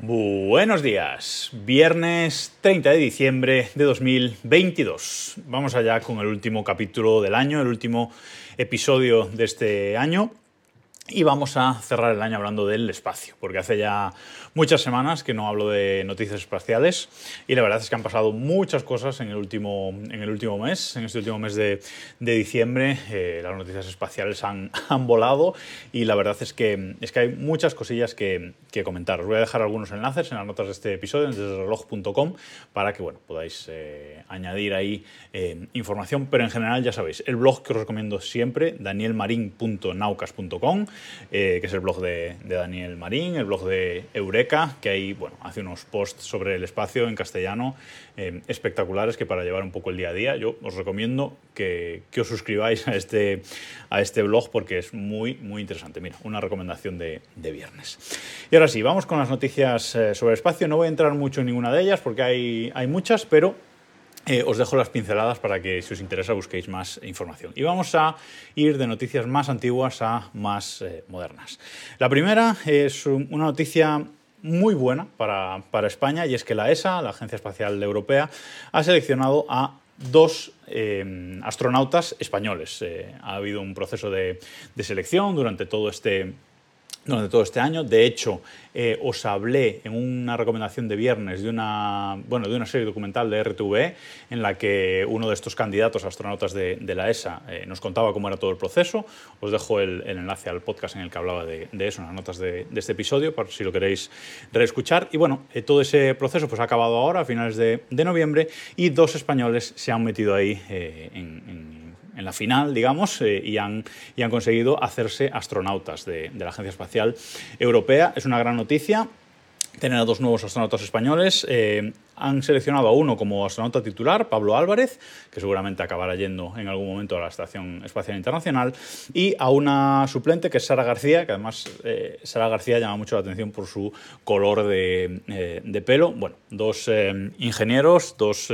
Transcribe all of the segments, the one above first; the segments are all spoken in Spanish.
Buenos días, viernes 30 de diciembre de 2022. Vamos allá con el último capítulo del año, el último episodio de este año. Y vamos a cerrar el año hablando del espacio, porque hace ya muchas semanas que no hablo de noticias espaciales y la verdad es que han pasado muchas cosas en el último, en el último mes, en este último mes de, de diciembre. Eh, las noticias espaciales han, han, volado y la verdad es que, es que hay muchas cosillas que, que, comentar. Os voy a dejar algunos enlaces en las notas de este episodio, desde reloj.com, para que bueno, podáis eh, añadir ahí eh, información, pero en general ya sabéis, el blog que os recomiendo siempre, danielmarin.naucas.com eh, que es el blog de, Daniel Marín, el blog de Eureka, que ahí bueno, hace unos posts sobre el espacio en castellano eh, espectaculares que para llevar un poco el día a día, yo os recomiendo que, que, os suscribáis a este, a este blog porque es muy, muy interesante. Mira, una recomendación de, de viernes. Y ahora sí, vamos con las noticias eh, sobre el espacio. No voy a entrar mucho en ninguna de ellas porque hay, hay muchas, pero eh, os dejo las pinceladas para que si os interesa busquéis más información. Y vamos a ir de noticias más antiguas a más eh, modernas. La primera es una noticia muy buena para, para, España y es que la ESA, la Agencia Espacial Europea, ha seleccionado a dos eh, astronautas españoles. Ha habido un proceso de, de selección durante todo este durante todo este año. De hecho, eh, os hablé en una recomendación de viernes de una, bueno, de una serie documental de RTVE en la que uno de estos candidatos astronautas de, de la ESA eh, nos contaba cómo era todo el proceso. Os dejo el, el enlace al podcast en el que hablaba de, de eso, en las notas de, de, este episodio, por si lo queréis reescuchar. Y bueno, eh, todo ese proceso pues, ha acabado ahora, a finales de, noviembre, y dos españoles se han metido ahí en, en en la final, digamos, eh, y, han, y, han, conseguido hacerse astronautas de, de, la Agencia Espacial Europea. Es una gran noticia tener a dos nuevos astronautas españoles. Eh, han seleccionado a uno como astronauta titular, Pablo Álvarez, que seguramente acabará yendo en algún momento a la Estación Espacial Internacional, y a una suplente que es Sara García, que además eh, Sara García llama mucho la atención por su color de, eh, de pelo. Bueno, dos ingenieros, dos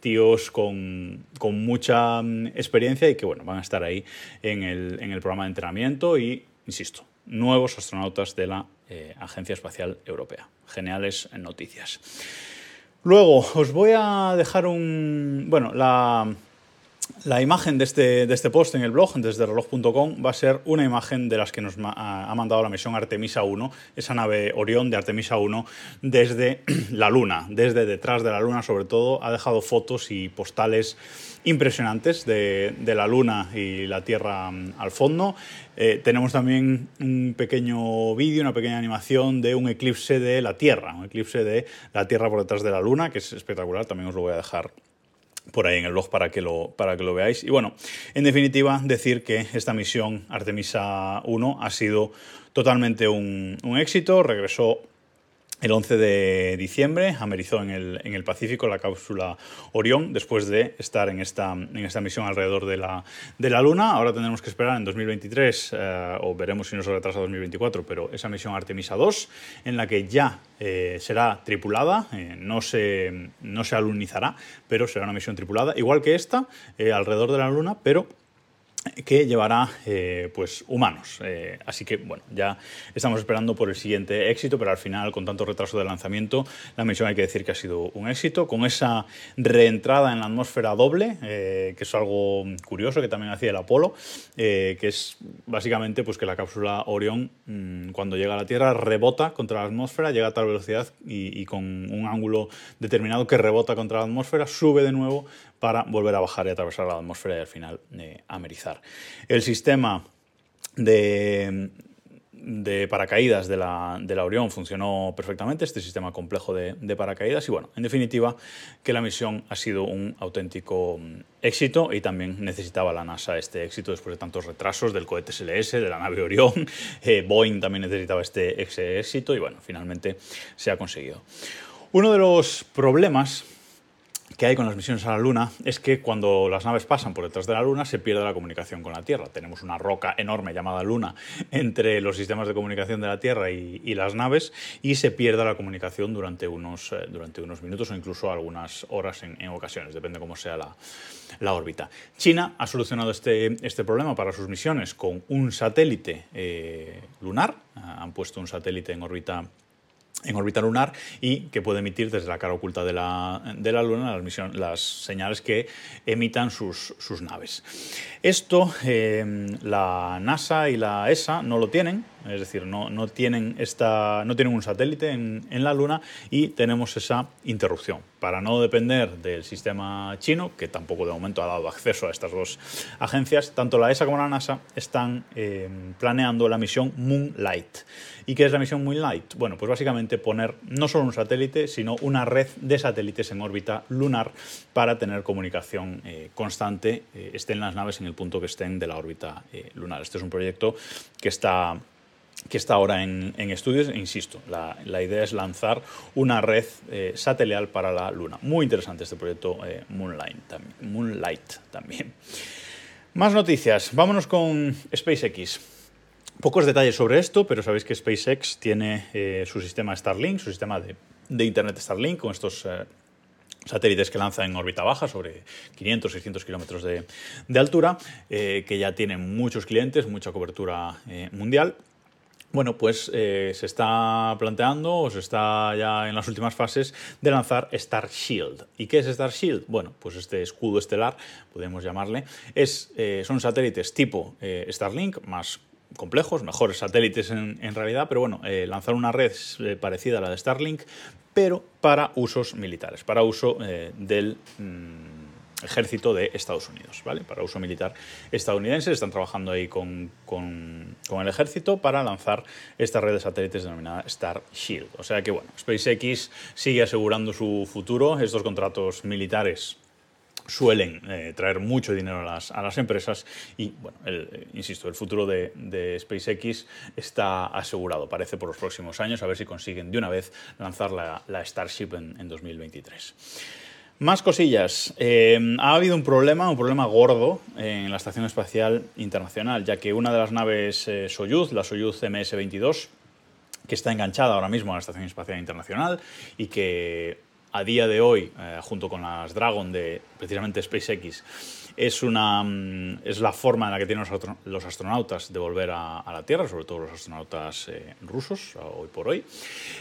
tíos con, con, mucha mm, experiencia y que bueno, van a estar ahí en el, en el programa de entrenamiento y, insisto, nuevos astronautas de la eh, Agencia Espacial Europea. Geniales noticias. Luego, os voy a dejar un... Bueno, la, la imagen de este, de este post en el blog, desde reloj.com, va a ser una imagen de las que nos ha mandado la misión Artemisa 1, esa nave Orión de Artemisa 1, desde la Luna, desde detrás de la Luna sobre todo, ha dejado fotos y postales impresionantes de, de la Luna y la Tierra al fondo. Eh, tenemos también un pequeño vídeo, una pequeña animación de un eclipse de la Tierra, un eclipse de la Tierra por detrás de la Luna, que es espectacular, también os lo voy a dejar por ahí en el blog para que, lo, para que lo veáis. Y bueno, en definitiva, decir que esta misión Artemisa 1 ha sido totalmente un, un éxito, regresó el 11 de diciembre amerizó en el, en el, Pacífico la cápsula Orión después de estar en esta, en esta misión alrededor de la, de la Luna. Ahora tendremos que esperar en 2023 eh, o veremos si no se retrasa 2024, pero esa misión Artemisa 2 en la que ya eh, será tripulada, eh, no, se, no se alunizará, pero será una misión tripulada, igual que esta, alrededor de la Luna, pero que llevará eh, pues humanos. Eh, así que bueno, ya estamos esperando por el siguiente éxito, pero al final, con tanto retraso de lanzamiento, la misión hay que decir que ha sido un éxito, con esa reentrada en la atmósfera doble, eh, que es algo curioso que también hacía el Apolo, que es básicamente pues, que la cápsula Orión, mmm, cuando llega a la Tierra, rebota contra la atmósfera, llega a tal velocidad y, y con un ángulo determinado que rebota contra la atmósfera, sube de nuevo para volver a bajar y atravesar la atmósfera y al final eh, El sistema de, paracaídas de la, de Orión funcionó perfectamente, este sistema complejo de, de, paracaídas, y bueno, en definitiva, que la misión ha sido un auténtico éxito y también necesitaba la NASA este éxito después de tantos retrasos del cohete SLS, de la nave Orión, eh, Boeing también necesitaba este éxito y bueno, finalmente se ha conseguido. Uno de los problemas que hay con las misiones a la Luna es que cuando las naves pasan por detrás de la Luna se pierde la comunicación con la Tierra. Tenemos una roca enorme llamada Luna entre los sistemas de comunicación de la Tierra y, las naves y se pierde la comunicación durante unos, eh, durante unos minutos o incluso algunas horas en, ocasiones, depende cómo sea la, la, órbita. China ha solucionado este, este problema para sus misiones con un satélite eh, lunar. Han puesto un satélite en órbita en órbita lunar y que puede emitir desde la cara oculta de la, de la Luna las, señales que emitan sus, sus naves. Esto eh, la NASA y la ESA no lo tienen, es decir, no, no, tienen, esta, no tienen un satélite en, la Luna y tenemos esa interrupción. Para no depender del sistema chino, que tampoco de momento ha dado acceso a estas dos agencias, tanto la ESA como la NASA están eh, planeando la misión Moonlight. ¿Y qué es la misión Moonlight? Bueno, pues básicamente poner no solo un satélite, sino una red de satélites en órbita lunar para tener comunicación eh, constante, eh, estén las naves en el punto que estén de la órbita eh, lunar. Este es un proyecto que está que está ahora en, en estudios, insisto, la, idea es lanzar una red eh, satelital para la Luna. Muy interesante este proyecto eh, Moonlight, también, Moonlight también. Más noticias, vámonos con SpaceX. Pocos detalles sobre esto, pero sabéis que SpaceX tiene eh, su sistema Starlink, su sistema de, Internet Starlink, con estos eh, satélites que lanza en órbita baja, sobre 500, 600 kilómetros de, de, altura, que ya tienen muchos clientes, mucha cobertura mundial. Bueno, pues eh, se está planteando o se está ya en las últimas fases de lanzar Star Shield. ¿Y qué es Star Shield? Bueno, pues este escudo estelar, podemos llamarle, es, eh, son satélites tipo eh, Starlink, más complejos, mejores satélites en, realidad, pero bueno, eh, lanzar una red parecida a la de Starlink, pero para usos militares, para uso del... Mmm, ejército de Estados Unidos, ¿vale? Para uso militar estadounidense. Están trabajando ahí con, con, el ejército para lanzar esta red de satélites denominada Star Shield. O sea que, bueno, SpaceX sigue asegurando su futuro. Estos contratos militares suelen eh, traer mucho dinero a las, a las empresas y, bueno, el, eh, insisto, el futuro de, de, SpaceX está asegurado, parece, por los próximos años, a ver si consiguen de una vez lanzar la, la Starship en, en 2023. Más cosillas. Eh, ha habido un problema, un problema gordo en la Estación Espacial Internacional, ya que una de las naves eh, Soyuz, la Soyuz MS-22, que está enganchada ahora mismo a la Estación Espacial Internacional y que a día de hoy, eh, junto con las Dragon de precisamente SpaceX, es, una, mm, es la forma en la que tienen los astronautas de volver a, la Tierra, sobre todo los astronautas eh, rusos, hoy por hoy,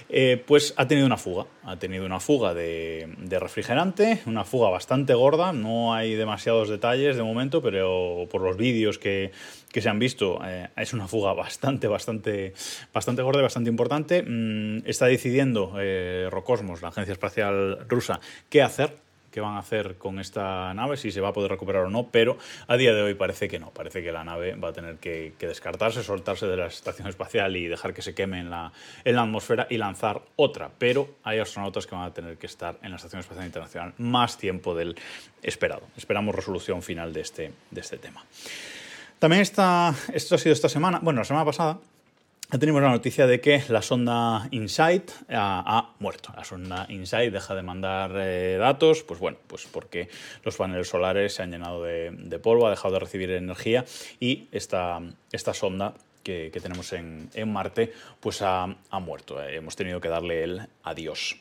eh, pues ha tenido una fuga. Ha tenido una fuga de, refrigerante, una fuga bastante gorda, no hay demasiados detalles de momento, pero por los vídeos que, que se han visto, eh, es una fuga bastante, bastante, bastante gorda y bastante importante. Mm, está decidiendo Rocosmos, la agencia espacial rusa, qué hacer qué van a hacer con esta nave, si se va a poder recuperar o no, pero a día de hoy parece que no, parece que la nave va a tener que, descartarse, soltarse de la estación espacial y dejar que se queme en la, en la atmósfera y lanzar otra, pero hay astronautas que van a tener que estar en la Estación Espacial Internacional más tiempo del esperado. Esperamos resolución final de este, de este tema. También está, esto ha sido esta semana, bueno, la semana pasada, tenemos la noticia de que la sonda InSight ha, ha, muerto. La sonda InSight deja de mandar eh, datos, pues bueno, pues porque los paneles solares se han llenado de, polvo, ha dejado de recibir energía y esta, esta sonda que, tenemos en, Marte pues ha, ha muerto. Eh, hemos tenido que darle el adiós.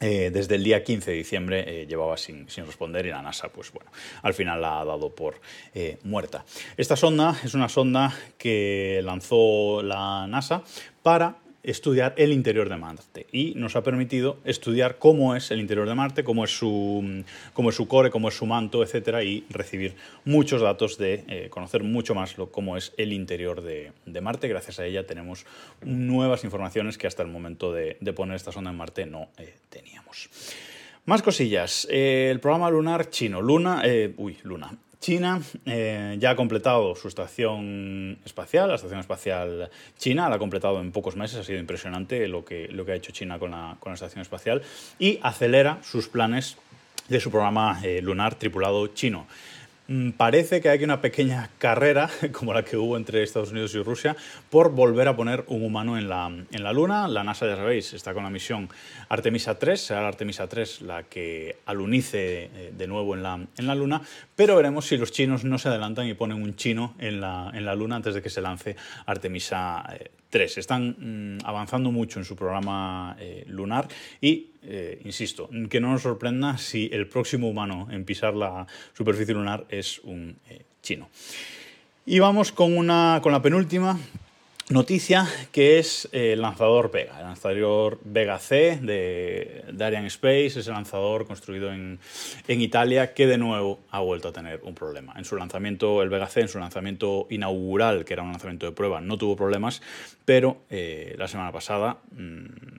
Eh, desde el día 15 de diciembre eh, llevaba sin, responder y la NASA, pues bueno, al final la ha dado por eh, muerta. Esta sonda es una sonda que lanzó la NASA para estudiar el interior de Marte y nos ha permitido estudiar cómo es el interior de Marte, cómo es su, cómo es su core, cómo es su manto, etcétera, y recibir muchos datos de eh, conocer mucho más cómo es el interior de, Marte. Gracias a ella tenemos nuevas informaciones que hasta el momento de, poner esta sonda en Marte no eh, teníamos. Más cosillas. Eh, el programa lunar chino. Luna. Uy, Luna. China eh, ya ha completado su estación espacial, la estación espacial china, la ha completado en pocos meses, ha sido impresionante lo que, lo que ha hecho China con la, con la estación espacial y acelera sus planes de su programa eh, lunar tripulado chino. Mm, parece que hay una pequeña carrera, como la que hubo entre Estados Unidos y Rusia, por volver a poner un humano en la, en la Luna. La NASA, ya sabéis, está con la misión Artemisa 3, será la Artemisa 3 la que alunice eh, de nuevo en la, en la Luna, pero veremos si los chinos no se adelantan y ponen un chino en la, en la Luna antes de que se lance Artemisa 3. Eh, Están mmm, avanzando mucho en su programa eh, lunar y eh, insisto, que no nos sorprenda si el próximo humano en pisar la superficie lunar es un eh, chino. Y vamos con, una, con la penúltima noticia que es el lanzador Vega, el lanzador Vega C de, Ariane Space, ese lanzador construido en, Italia que de nuevo ha vuelto a tener un problema. En su lanzamiento, el Vega C, en su lanzamiento inaugural, que era un lanzamiento de prueba, no tuvo problemas, pero eh, la semana pasada... Mm,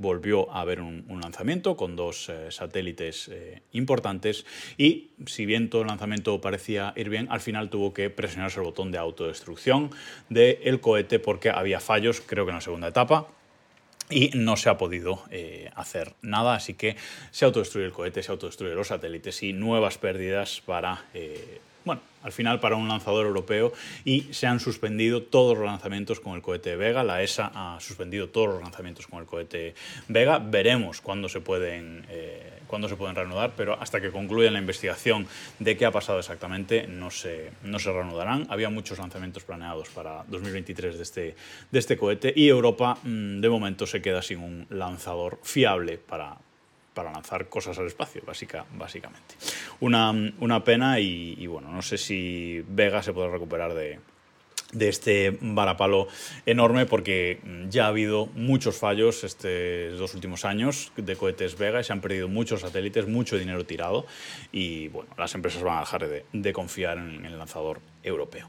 volvió a haber un, lanzamiento con dos eh, satélites eh, importantes. Y si bien todo el lanzamiento parecía ir bien, al final tuvo que presionarse el botón de autodestrucción del cohete porque había fallos, creo que en la segunda etapa, y no se ha podido eh, hacer nada, así que se autodestruye el cohete, se autodestruye los satélites y nuevas pérdidas para bueno, al final para un lanzador europeo y se han suspendido todos los lanzamientos con el cohete Vega. La ESA ha suspendido todos los lanzamientos con el cohete Vega. Veremos cuándo se pueden, eh, cuándo se pueden reanudar, pero hasta que concluya la investigación de qué ha pasado exactamente no se, no se reanudarán. Había muchos lanzamientos planeados para 2023 de este, de este cohete y Europa mm, de momento se queda sin un lanzador fiable para, para lanzar cosas al espacio, básica, básicamente. Una, una pena y, bueno, no sé si Vega se puede recuperar de, de este varapalo enorme porque ya ha habido muchos fallos estos dos últimos años de cohetes Vega y se han perdido muchos satélites, mucho dinero tirado y bueno, las empresas van a dejar de, confiar en el lanzador europeo.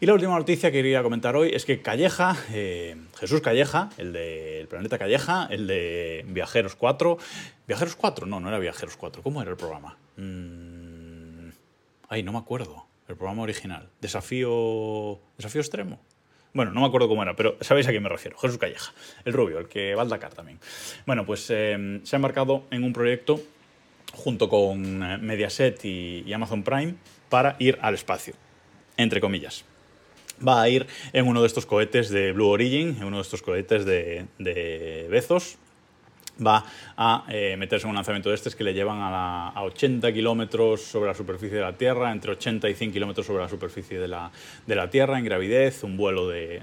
Y la última noticia que quería comentar hoy es que Calleja, eh, Jesús Calleja, el del planeta Calleja, el de Viajeros 4, Viajeros 4, no, no era Viajeros 4, ¿cómo era el programa? Mm, ay, no me acuerdo el programa original. Desafío. Desafío extremo. Bueno, no me acuerdo cómo era, pero sabéis a quién me refiero. Jesús Calleja, el rubio, el que va al Dakar también. Bueno, pues eh, se ha embarcado en un proyecto junto con eh, Mediaset y, Amazon Prime para ir al espacio, entre comillas. Va a ir en uno de estos cohetes de Blue Origin, en uno de estos cohetes de Bezos, va a eh, meterse en un lanzamiento de estos que le llevan a, 80 kilómetros sobre la superficie de la Tierra, entre 80 y 100 kilómetros sobre la superficie de la, de la, Tierra en gravidez, un vuelo de,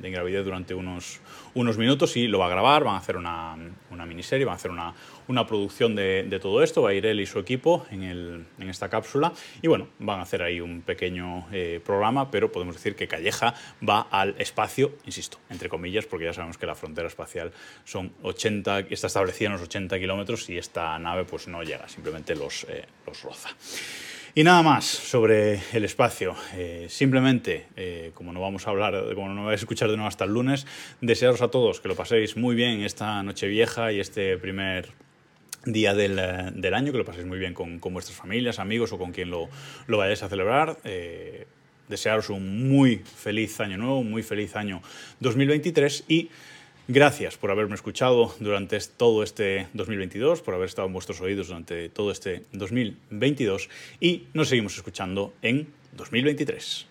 de, gravidez durante unos, unos minutos y lo va a grabar, van a hacer una, una miniserie, van a hacer una, una producción de, todo esto, va a ir él y su equipo en, esta cápsula y bueno, van a hacer ahí un pequeño eh, programa, pero podemos decir que Calleja va al espacio, insisto, entre comillas, porque ya sabemos que la frontera espacial son 80, está establecida en los 80 kilómetros y esta nave pues no llega, simplemente los, eh, roza. Y nada más sobre el espacio. Eh, simplemente, como no vamos a hablar, como no vais a escuchar de nuevo hasta el lunes, desearos a todos que lo paséis muy bien esta noche vieja y este primer día del, del año, que lo paséis muy bien con, con, vuestras familias, amigos o con quien lo, lo vayáis a celebrar. Eh, desearos un muy feliz año nuevo, un muy feliz año 2023 y Gracias por haberme escuchado durante todo este 2022, por haber estado en vuestros oídos durante todo este 2022 y nos seguimos escuchando en 2023.